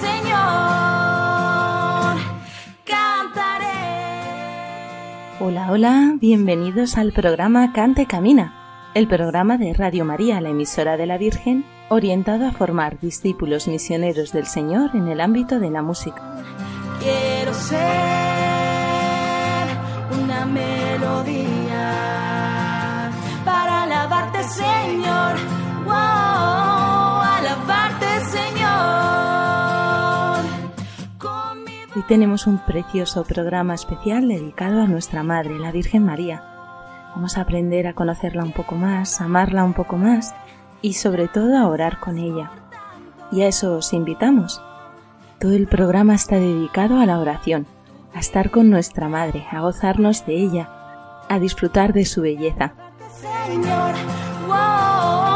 Señor. Hola, hola, bienvenidos al programa Cante Camina, el programa de Radio María, la emisora de la Virgen, orientado a formar discípulos misioneros del Señor en el ámbito de la música. Quiero ser una Hoy tenemos un precioso programa especial dedicado a nuestra Madre, la Virgen María. Vamos a aprender a conocerla un poco más, a amarla un poco más y sobre todo a orar con ella. Y a eso os invitamos. Todo el programa está dedicado a la oración, a estar con nuestra Madre, a gozarnos de ella, a disfrutar de su belleza. Señor, wow,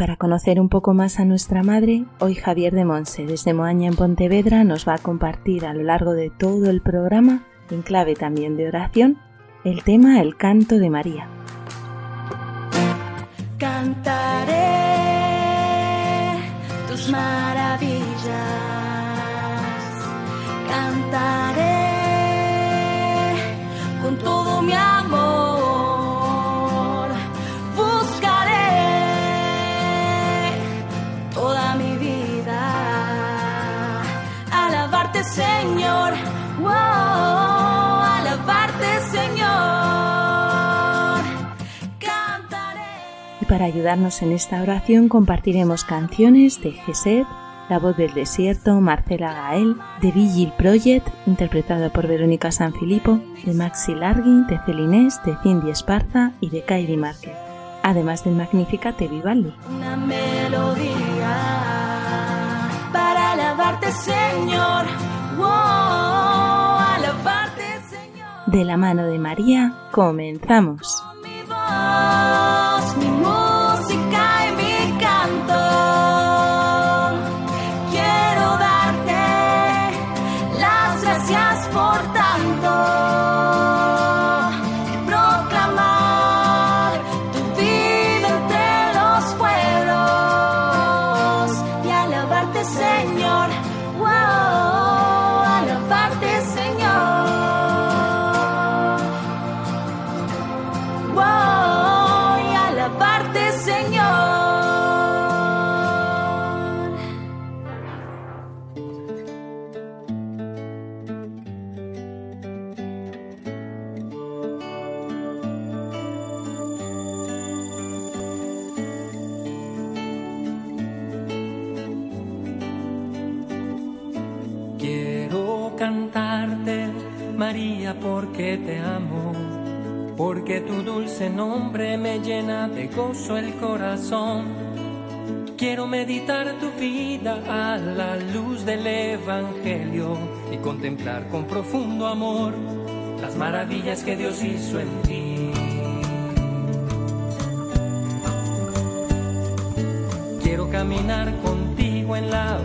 para conocer un poco más a nuestra Madre, hoy Javier de Monse, desde Moaña en Pontevedra, nos va a compartir a lo largo de todo el programa, en clave también de oración, el tema El canto de María. Cantaré tus maravillas, cantaré con todo mi amor, para ayudarnos en esta oración compartiremos canciones de Gesed, La voz del desierto, Marcela Gael, de Vigil Project, interpretada por Verónica Sanfilippo, de Maxi Largui, de Celinés, de Cindy Esparza y de Kairi Márquez, además del Magnificat de Vivaldi. una melodía para alabarte, Señor. Wow, alabarte, Señor. De la mano de María, comenzamos. Voz, mi el corazón. Quiero meditar tu vida a la luz del Evangelio y contemplar con profundo amor las maravillas que Dios hizo en ti. Quiero caminar contigo en la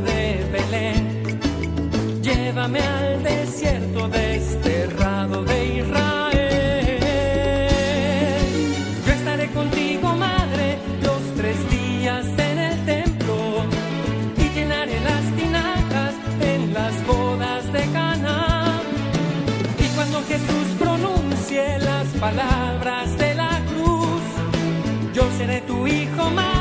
de Belén. Llévame al desierto desterrado de Israel. Yo estaré contigo, madre, los tres días en el templo y llenaré las tinajas en las bodas de Cana. Y cuando Jesús pronuncie las palabras de la cruz, yo seré tu hijo, madre.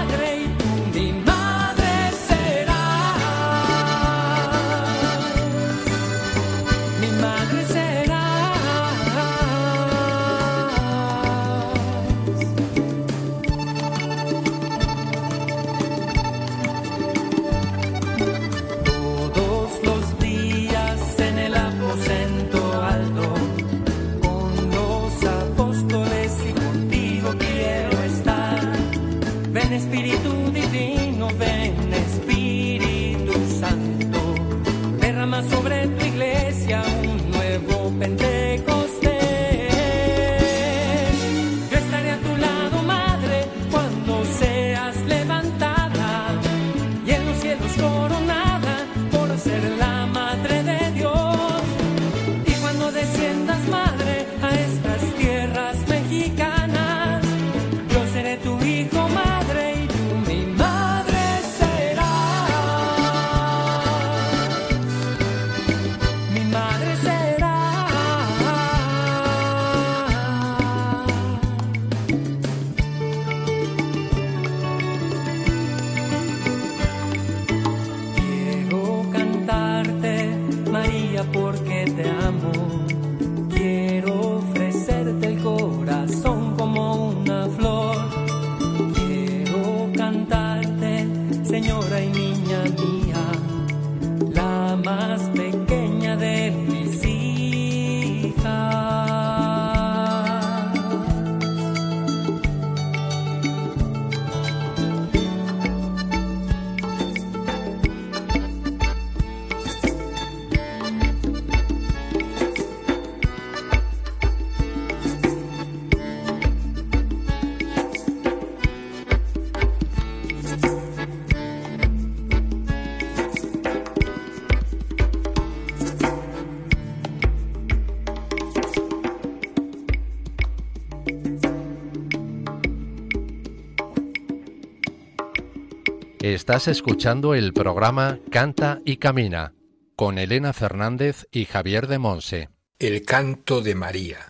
Estás escuchando el programa Canta y Camina con Elena Fernández y Javier de Monse. El canto de María.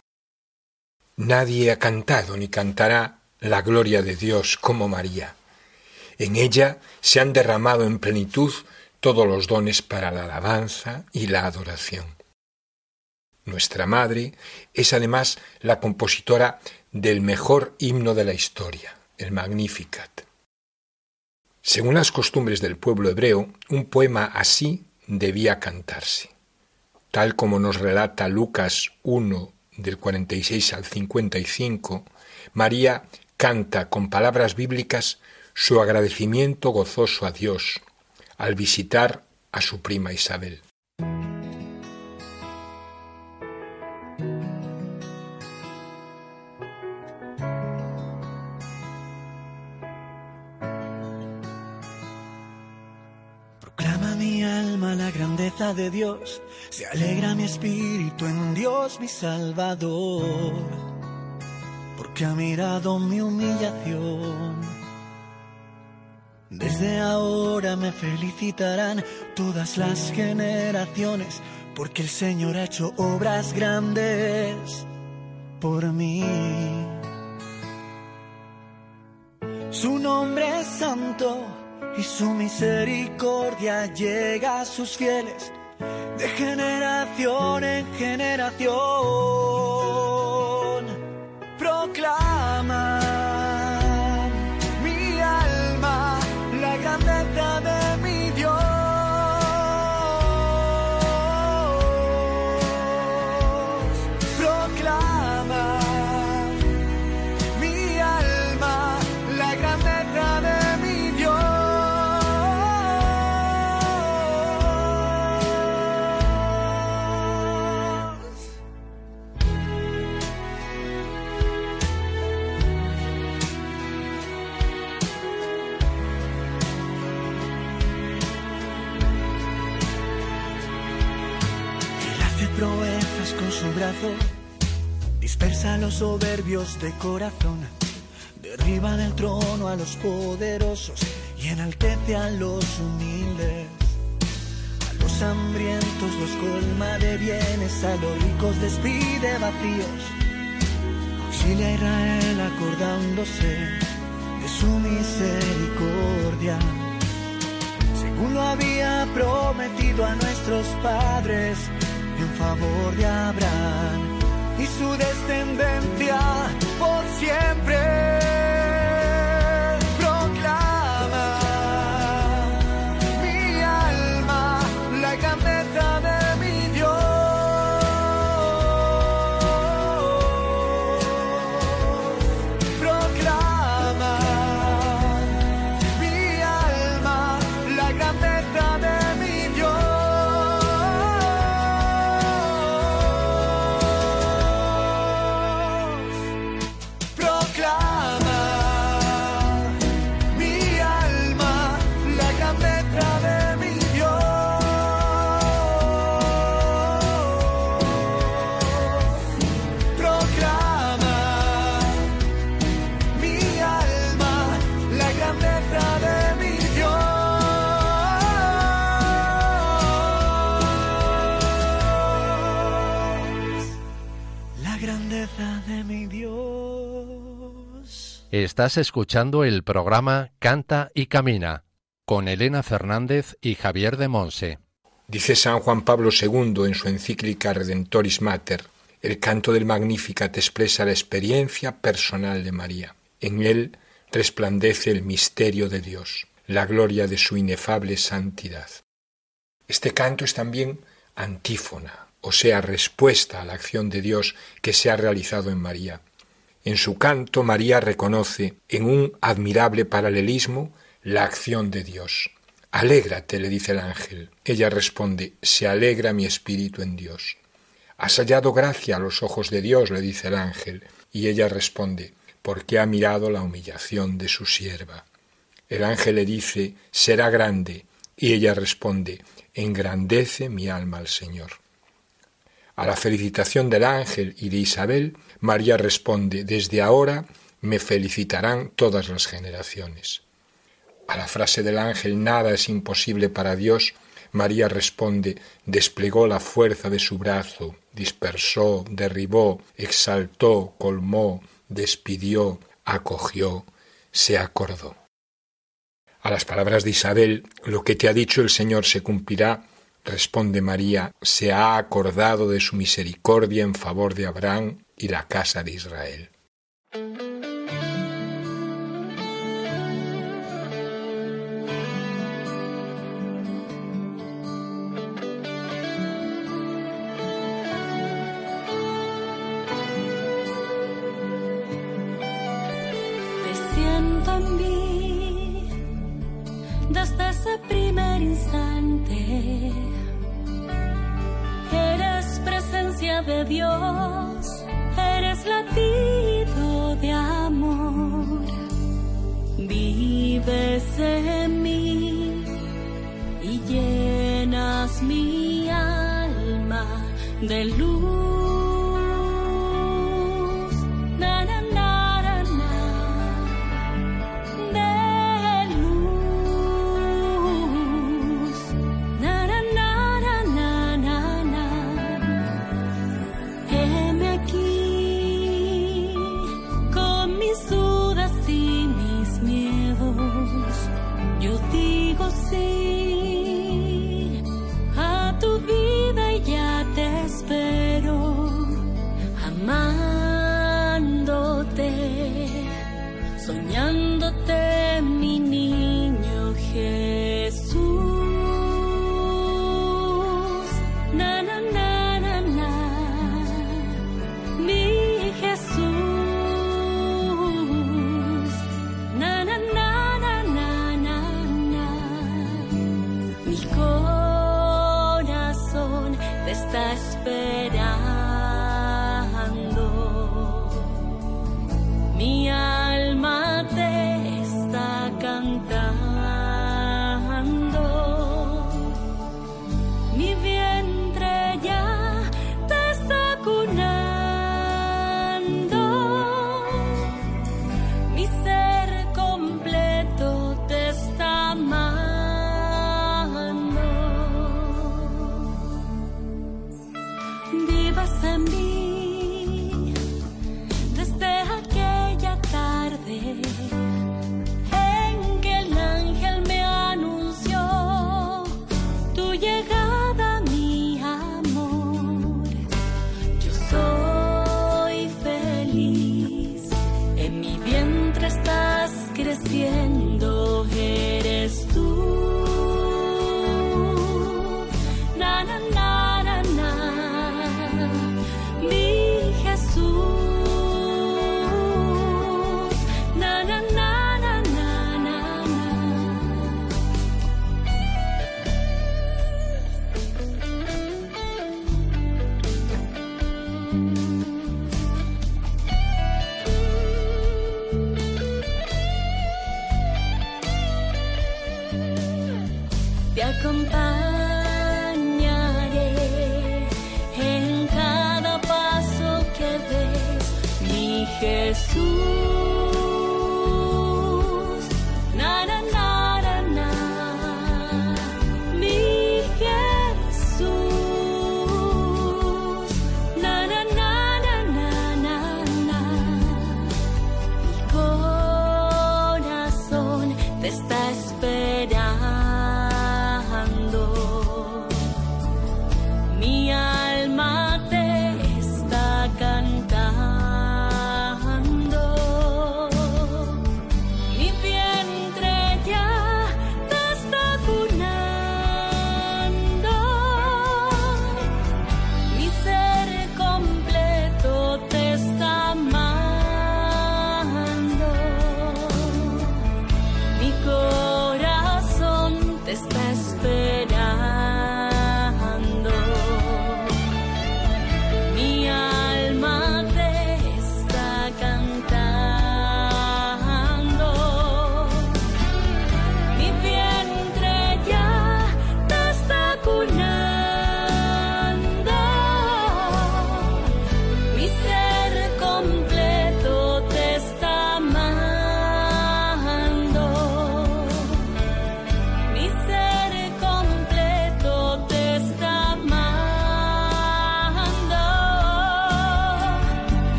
Nadie ha cantado ni cantará la gloria de Dios como María. En ella se han derramado en plenitud todos los dones para la alabanza y la adoración. Nuestra Madre es además la compositora del mejor himno de la historia, el Magnificat. Según las costumbres del pueblo hebreo, un poema así debía cantarse. Tal como nos relata Lucas 1 del 46 al 55, María canta con palabras bíblicas su agradecimiento gozoso a Dios al visitar a su prima Isabel. Dios, se alegra mi espíritu en Dios mi Salvador, porque ha mirado mi humillación. Desde ahora me felicitarán todas las generaciones, porque el Señor ha hecho obras grandes por mí. Su nombre es santo y su misericordia llega a sus fieles de generación en generación. Brazo, dispersa a los soberbios de corazón, derriba del trono a los poderosos y enaltece a los humildes. A los hambrientos los colma de bienes, a los ricos despide vacíos. auxilia a Israel acordándose de su misericordia, según lo había prometido a nuestros padres en favor de Abraham y su descendencia por siempre. Estás escuchando el programa Canta y Camina con Elena Fernández y Javier de Monse. Dice San Juan Pablo II en su encíclica Redentoris Mater, el canto del Magnificat expresa la experiencia personal de María. En él resplandece el misterio de Dios, la gloria de su inefable santidad. Este canto es también antífona, o sea, respuesta a la acción de Dios que se ha realizado en María. En su canto María reconoce, en un admirable paralelismo, la acción de Dios. Alégrate, le dice el ángel. Ella responde, se alegra mi espíritu en Dios. Has hallado gracia a los ojos de Dios, le dice el ángel, y ella responde, porque ha mirado la humillación de su sierva. El ángel le dice, será grande, y ella responde, engrandece mi alma al Señor. A la felicitación del ángel y de Isabel, María responde, desde ahora me felicitarán todas las generaciones. A la frase del ángel, nada es imposible para Dios, María responde, desplegó la fuerza de su brazo, dispersó, derribó, exaltó, colmó, despidió, acogió, se acordó. A las palabras de Isabel, lo que te ha dicho el Señor se cumplirá, Responde María, se ha acordado de su misericordia en favor de Abraham y la casa de Israel. De Dios, eres latido de amor, vives en mí y llenas mi alma de luz.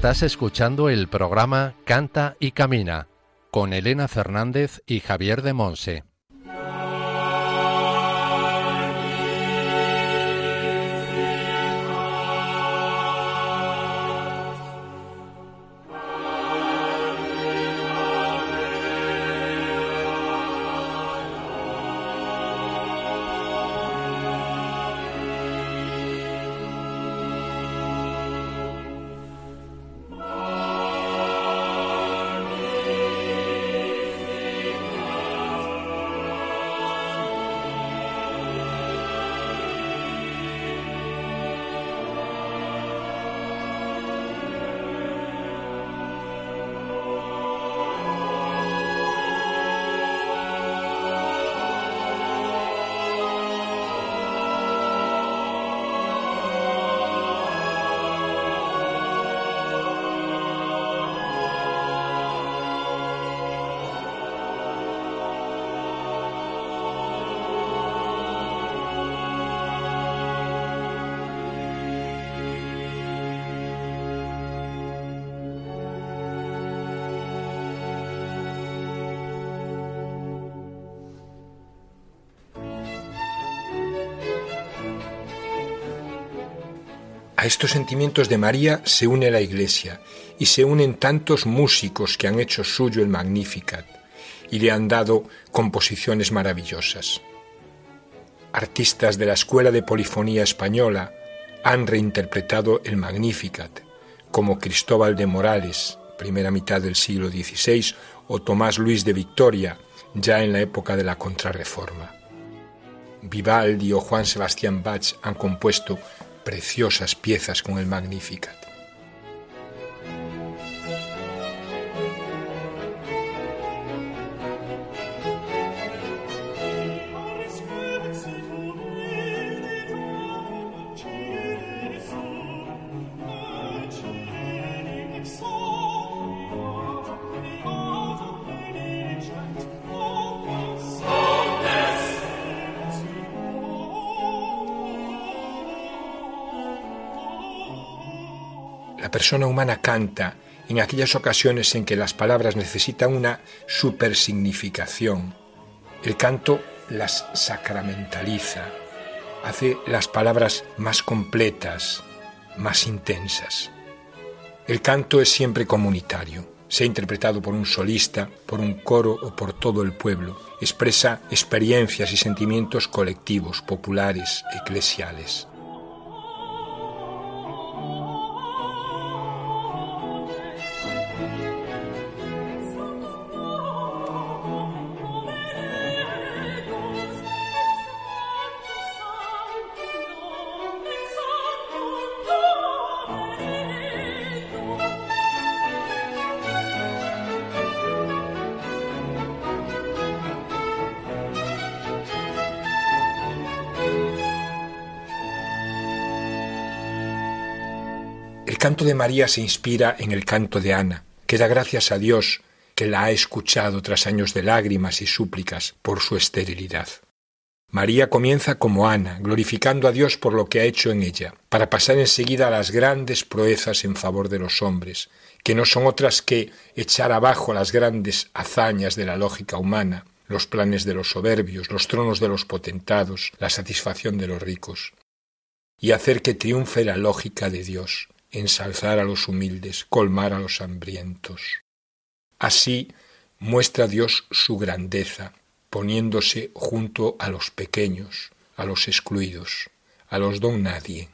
Estás escuchando el programa Canta y Camina con Elena Fernández y Javier de Monse. Estos sentimientos de María se une la Iglesia y se unen tantos músicos que han hecho suyo el Magnificat y le han dado composiciones maravillosas. Artistas de la Escuela de Polifonía Española han reinterpretado el Magnificat, como Cristóbal de Morales, primera mitad del siglo XVI, o Tomás Luis de Victoria, ya en la época de la Contrarreforma. Vivaldi o Juan Sebastián Bach han compuesto preciosas piezas con el Magnificat. Persona humana canta en aquellas ocasiones en que las palabras necesitan una supersignificación. El canto las sacramentaliza, hace las palabras más completas, más intensas. El canto es siempre comunitario, sea interpretado por un solista, por un coro o por todo el pueblo. Expresa experiencias y sentimientos colectivos, populares, eclesiales. Canto de María se inspira en el canto de Ana, que da gracias a Dios que la ha escuchado tras años de lágrimas y súplicas por su esterilidad. María comienza como Ana, glorificando a Dios por lo que ha hecho en ella, para pasar enseguida a las grandes proezas en favor de los hombres, que no son otras que echar abajo las grandes hazañas de la lógica humana, los planes de los soberbios, los tronos de los potentados, la satisfacción de los ricos, y hacer que triunfe la lógica de Dios, ensalzar a los humildes, colmar a los hambrientos. Así muestra Dios su grandeza, poniéndose junto a los pequeños, a los excluidos, a los don nadie.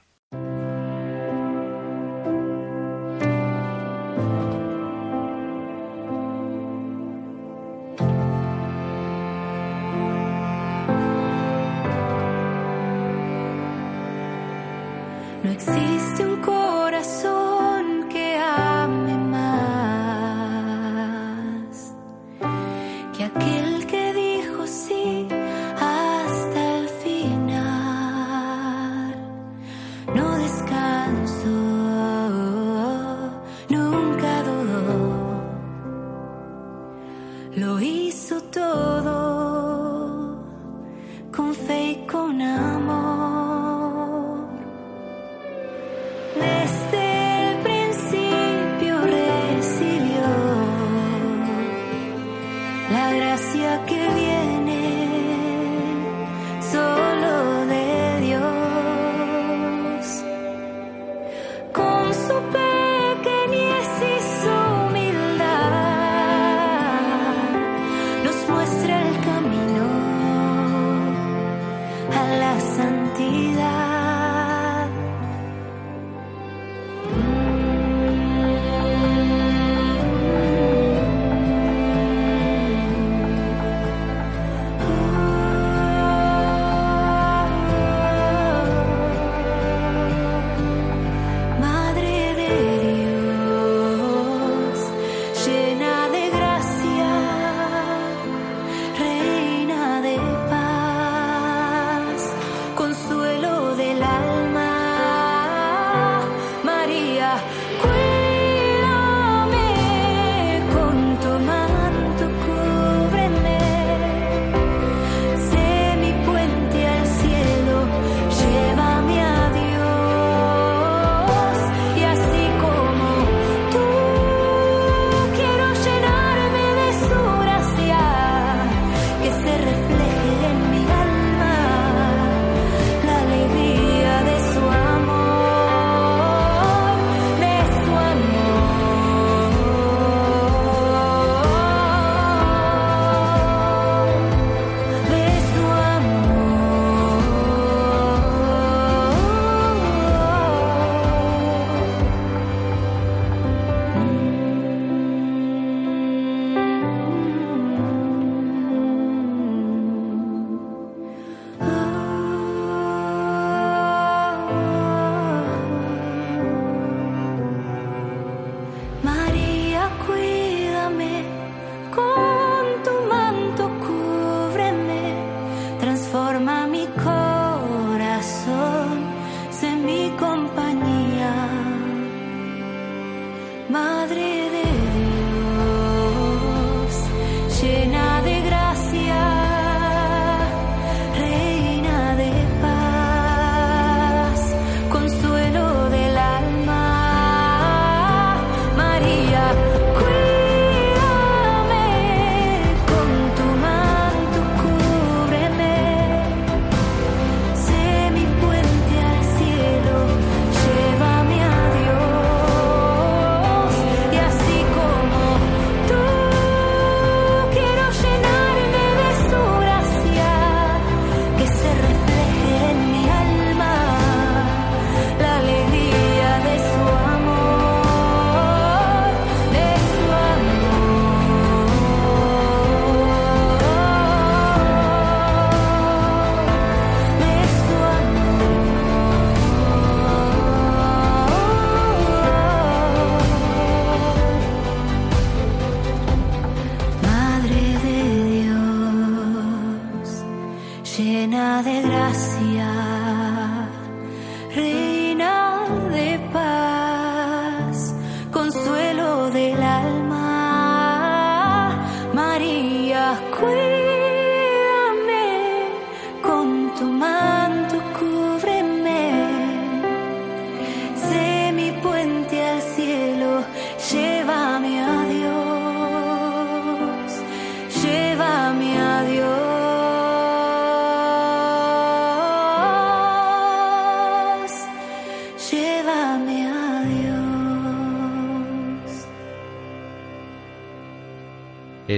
llena de gracia.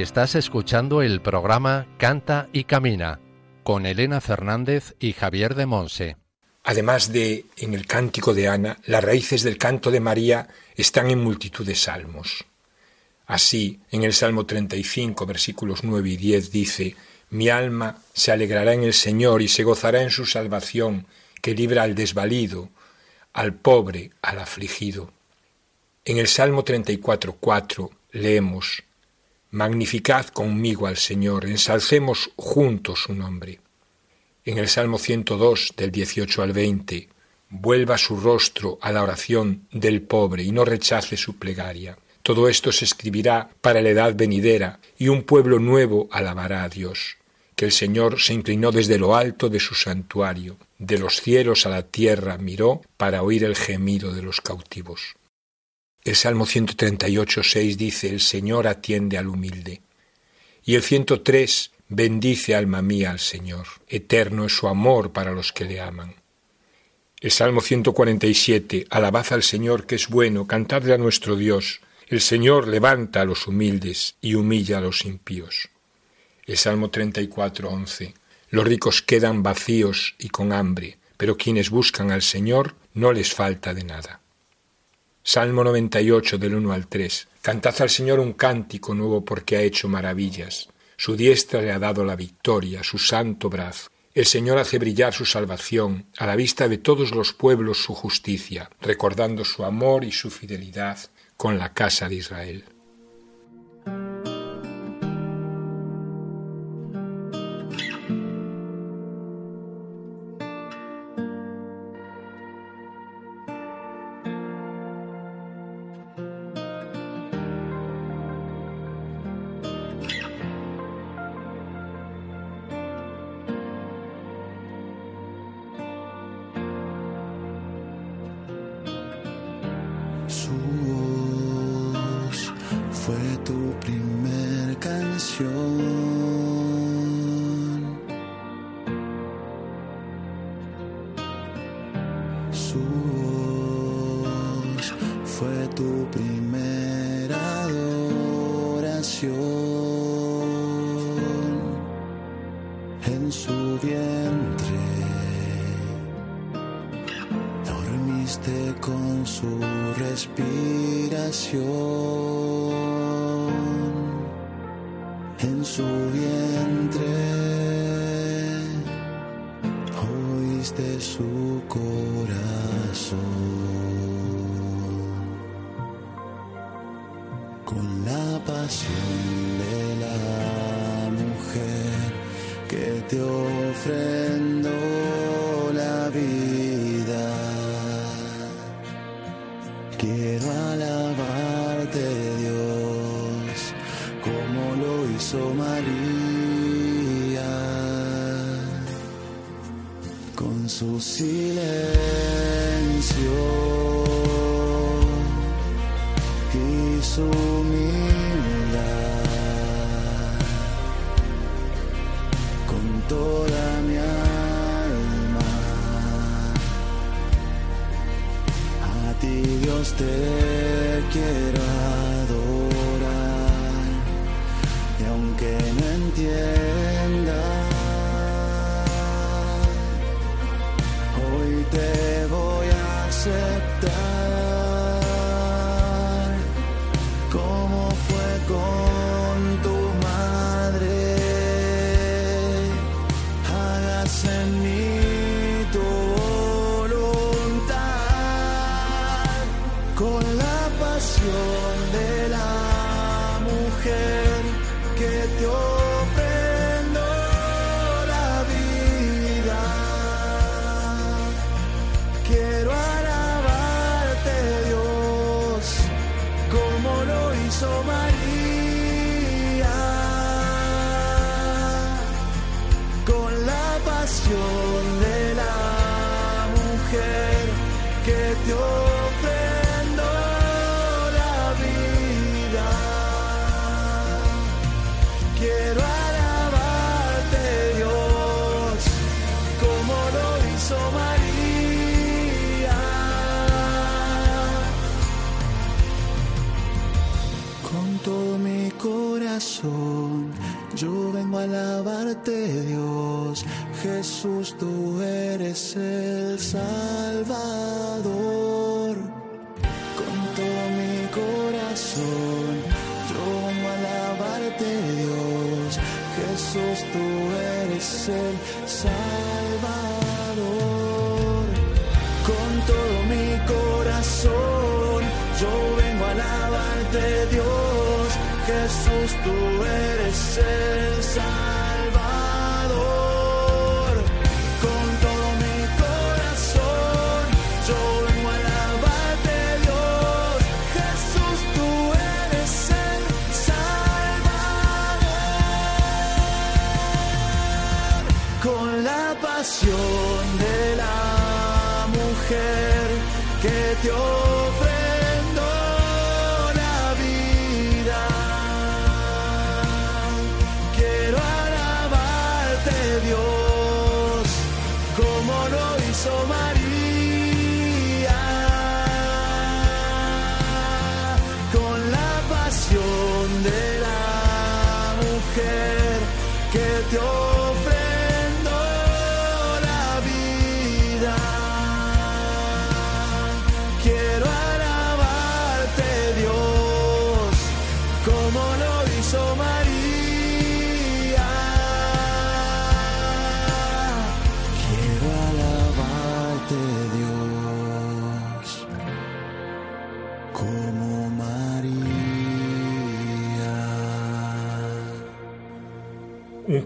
Estás escuchando el programa Canta y Camina con Elena Fernández y Javier de Monse. Además de en el cántico de Ana, las raíces del canto de María están en multitud de salmos. Así, en el Salmo 35, versículos 9 y 10 dice, Mi alma se alegrará en el Señor y se gozará en su salvación, que libra al desvalido, al pobre, al afligido. En el Salmo 34, 4 leemos, Magnificad conmigo al Señor, ensalcemos juntos su nombre. En el Salmo 102 del 18 al 20, vuelva su rostro a la oración del pobre y no rechace su plegaria. Todo esto se escribirá para la edad venidera y un pueblo nuevo alabará a Dios, que el Señor se inclinó desde lo alto de su santuario, de los cielos a la tierra miró para oír el gemido de los cautivos. El Salmo 138, 6 dice, El Señor atiende al humilde. Y el 103, bendice alma mía al Señor, eterno es su amor para los que le aman. El Salmo 147, alabad al Señor que es bueno, cantadle a nuestro Dios. El Señor levanta a los humildes y humilla a los impíos. El Salmo 34, 11, los ricos quedan vacíos y con hambre, pero quienes buscan al Señor no les falta de nada. Salmo 98 del 1 al 3. Cantad al Señor un cántico nuevo porque ha hecho maravillas. Su diestra le ha dado la victoria, su santo brazo. El Señor hace brillar su salvación, a la vista de todos los pueblos su justicia, recordando su amor y su fidelidad con la casa de Israel. su vientre. Dormiste con su respiración en su vientre. Oíste su corazón con la pasión. Quiero alabar que te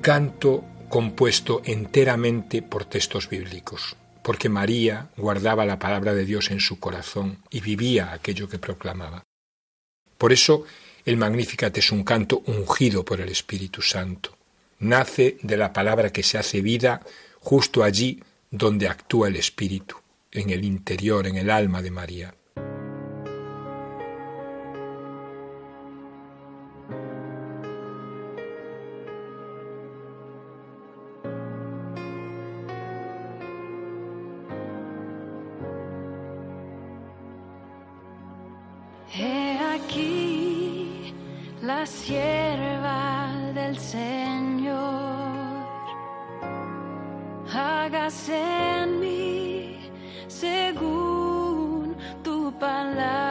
canto compuesto enteramente por textos bíblicos, porque María guardaba la palabra de Dios en su corazón y vivía aquello que proclamaba. Por eso el Magnificat es un canto ungido por el Espíritu Santo. Nace de la palabra que se hace vida justo allí donde actúa el Espíritu, en el interior, en el alma de María. del Señor. Hágase en mí según tu palabra.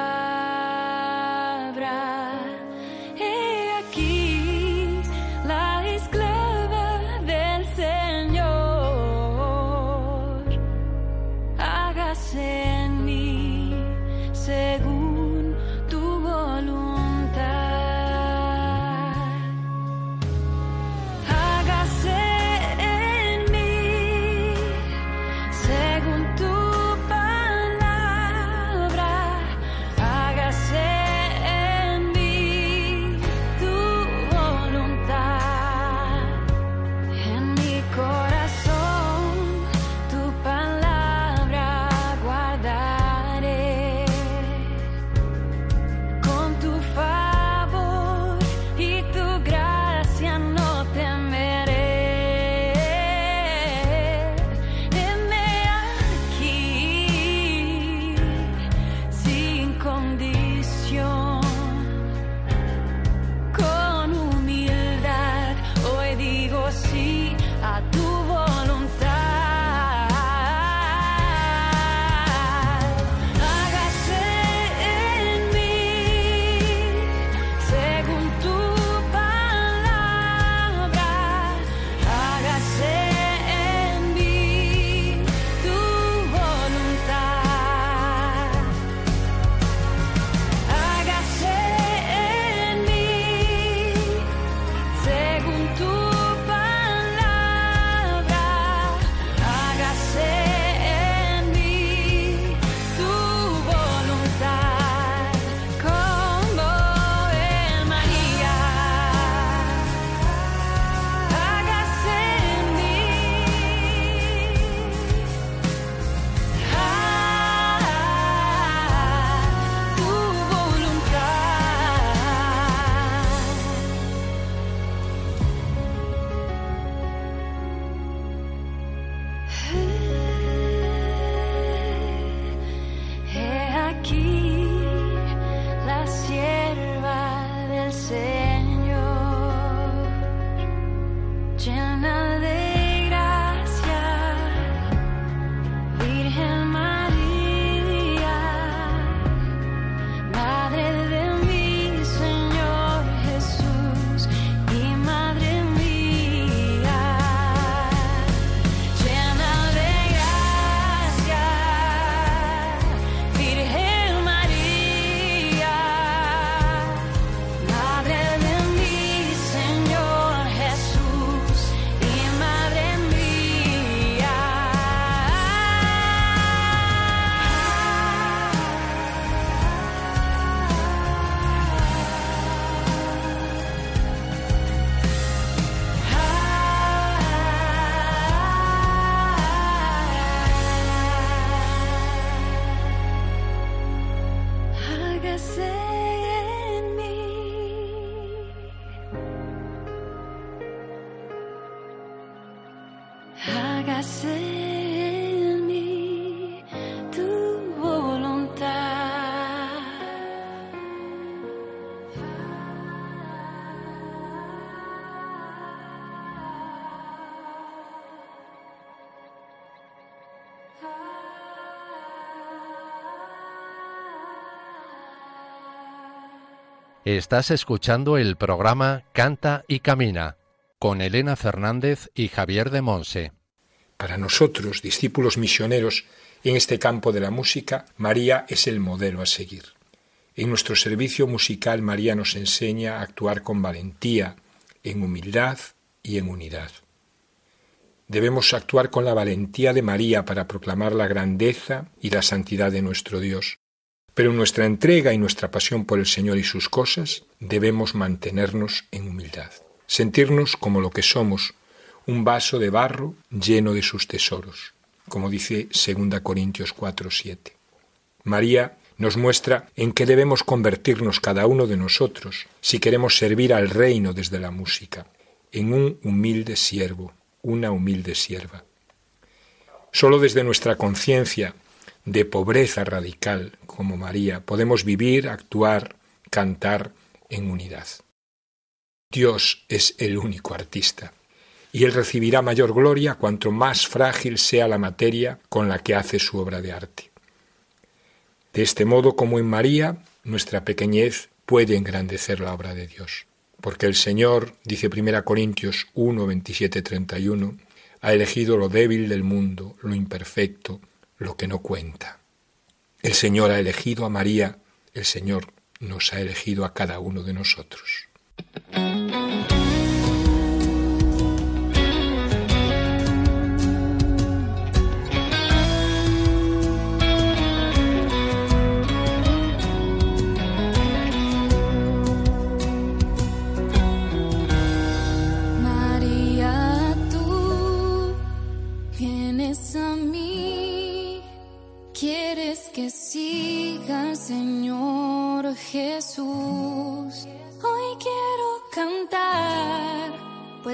Estás escuchando el programa Canta y Camina con Elena Fernández y Javier de Monse. Para nosotros, discípulos misioneros en este campo de la música, María es el modelo a seguir. En nuestro servicio musical, María nos enseña a actuar con valentía, en humildad y en unidad. Debemos actuar con la valentía de María para proclamar la grandeza y la santidad de nuestro Dios. Pero en nuestra entrega y nuestra pasión por el Señor y sus cosas, debemos mantenernos en humildad, sentirnos como lo que somos, un vaso de barro lleno de sus tesoros, como dice 2 Corintios 4, 7. María nos muestra en qué debemos convertirnos cada uno de nosotros si queremos servir al reino desde la música, en un humilde siervo, una humilde sierva. Solo desde nuestra conciencia de pobreza radical como María podemos vivir, actuar, cantar en unidad. Dios es el único artista y Él recibirá mayor gloria cuanto más frágil sea la materia con la que hace su obra de arte. De este modo, como en María, nuestra pequeñez puede engrandecer la obra de Dios, porque el Señor, dice 1 Corintios 1, 27, 31, ha elegido lo débil del mundo, lo imperfecto, lo que no cuenta. El Señor ha elegido a María, el Señor nos ha elegido a cada uno de nosotros.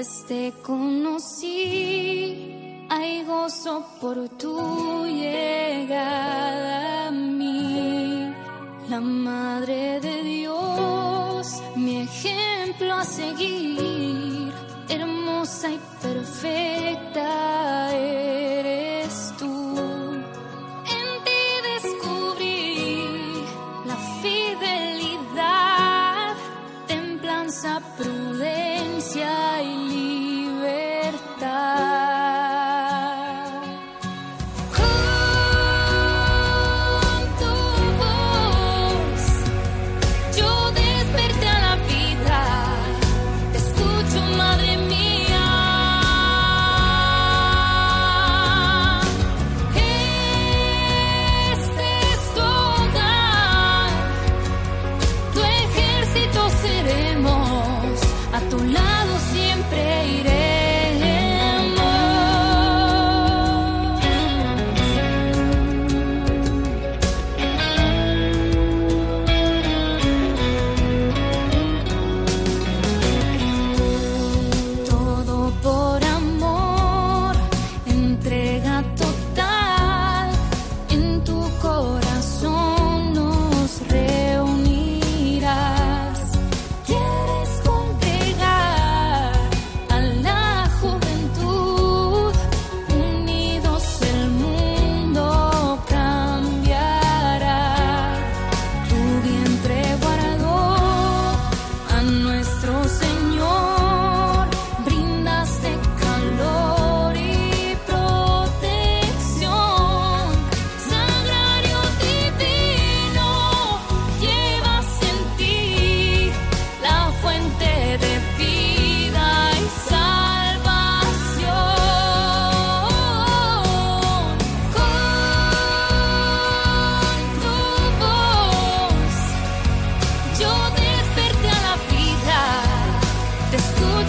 Te conocí. Hay gozo por tu llegada a mí, la Madre de Dios, mi ejemplo a seguir, hermosa y perfecta eres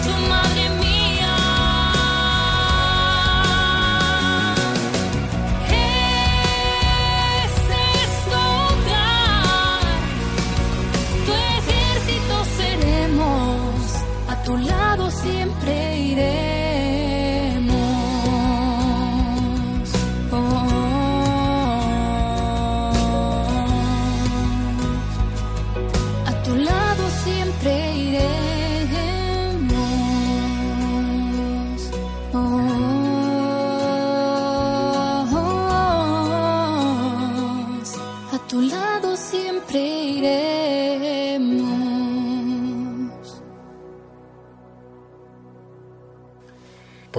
tu madre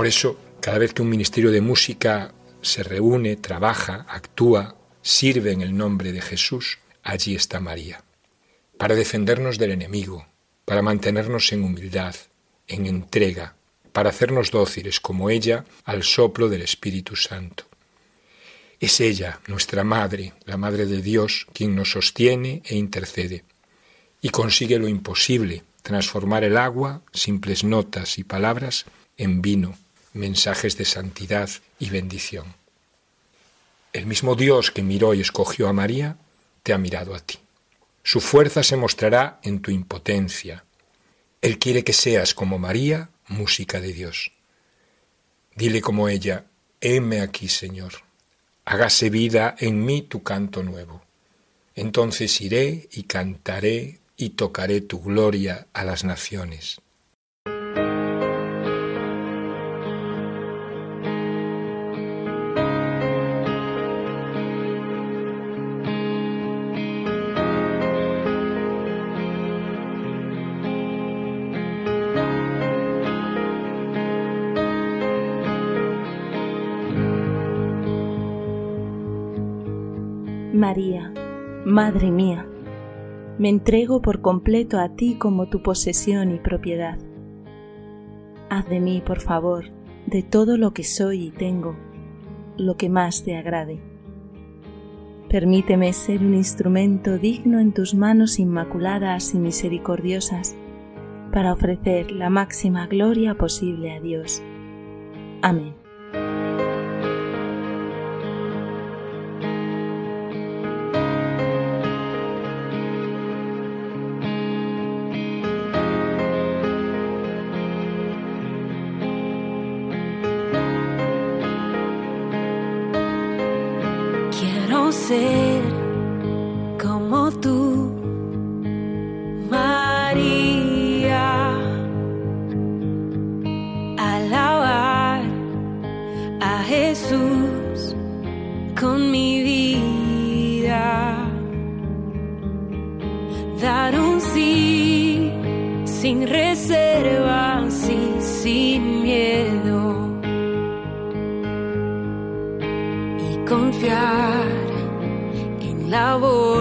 Por eso, cada vez que un ministerio de música se reúne, trabaja, actúa, sirve en el nombre de Jesús, allí está María, para defendernos del enemigo, para mantenernos en humildad, en entrega, para hacernos dóciles como ella al soplo del Espíritu Santo. Es ella, nuestra Madre, la Madre de Dios, quien nos sostiene e intercede, y consigue lo imposible, transformar el agua, simples notas y palabras, en vino, mensajes de santidad y bendición. El mismo Dios que miró y escogió a María, te ha mirado a ti. Su fuerza se mostrará en tu impotencia. Él quiere que seas como María, música de Dios. Dile como ella, heme aquí, Señor hágase vida en mí tu canto nuevo. Entonces iré y cantaré y tocaré tu gloria a las naciones. María, Madre mía, me entrego por completo a ti como tu posesión y propiedad. Haz de mí, por favor, de todo lo que soy y tengo, lo que más te agrade. Permíteme ser un instrumento digno en tus manos inmaculadas y misericordiosas para ofrecer la máxima gloria posible a Dios. Amén. Confiar la voluntad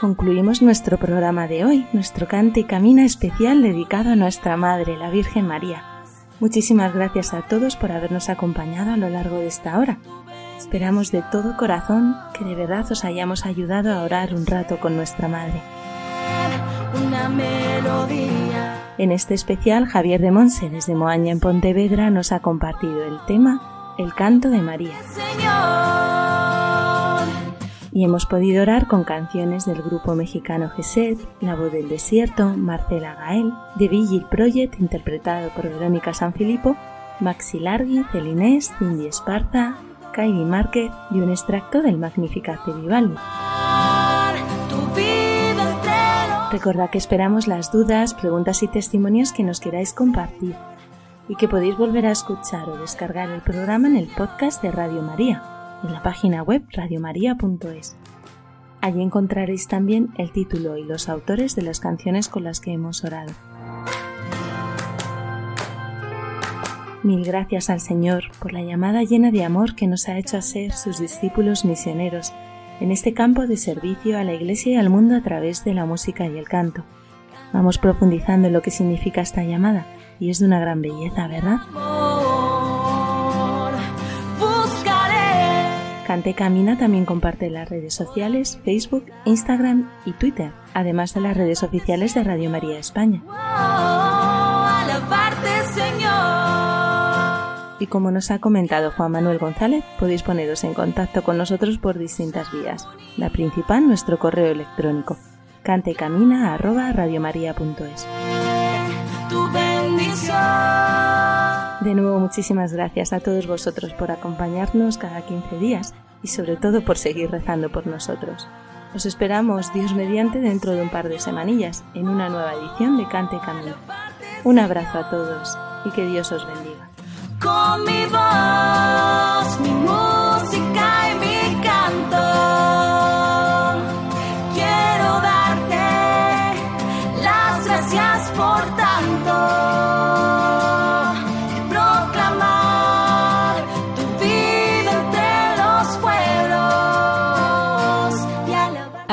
Concluimos nuestro programa de hoy, nuestro cante y camina especial dedicado a nuestra Madre, la Virgen María. Muchísimas gracias a todos por habernos acompañado a lo largo de esta hora. Esperamos de todo corazón que de verdad os hayamos ayudado a orar un rato con nuestra Madre. una melodía. En este especial, Javier de Monse, desde Moaña en Pontevedra, nos ha compartido el tema El canto de María. Señor, Y hemos podido orar con canciones del grupo mexicano GESED, La Voz del Desierto, Marcela Gael, The Vigil Project, interpretado por Verónica Sanfilippo, Maxi Largui, Celinés, Cindy Esparza, Kylie Márquez y un extracto del Magnificat de Vivaldi. Recordad que esperamos las dudas, preguntas y testimonios que nos queráis compartir y que podéis volver a escuchar o descargar el programa en el podcast de Radio María, en la página web radiomaria.es. Allí encontraréis también el título y los autores de las canciones con las que hemos orado. Mil gracias al Señor por la llamada llena de amor que nos ha hecho a ser sus discípulos misioneros en este campo de servicio a la Iglesia y al mundo a través de la música y el canto. Vamos profundizando en lo que significa esta llamada y es de una gran belleza, ¿verdad? Cante Camina también comparte las redes sociales, Facebook, Instagram y Twitter, además de las redes oficiales de Radio María España. Y como nos ha comentado Juan Manuel González, podéis poneros en contacto con nosotros por distintas vías. La principal, nuestro correo electrónico, cantecamina.radiomaria.es. Tu bendición. De nuevo, muchísimas gracias a todos vosotros por acompañarnos cada 15 días y sobre todo por seguir rezando por nosotros. Os esperamos, Dios mediante, dentro de un par de semanillas en una nueva edición de Cante Camino. Un abrazo a todos y que Dios os bendiga.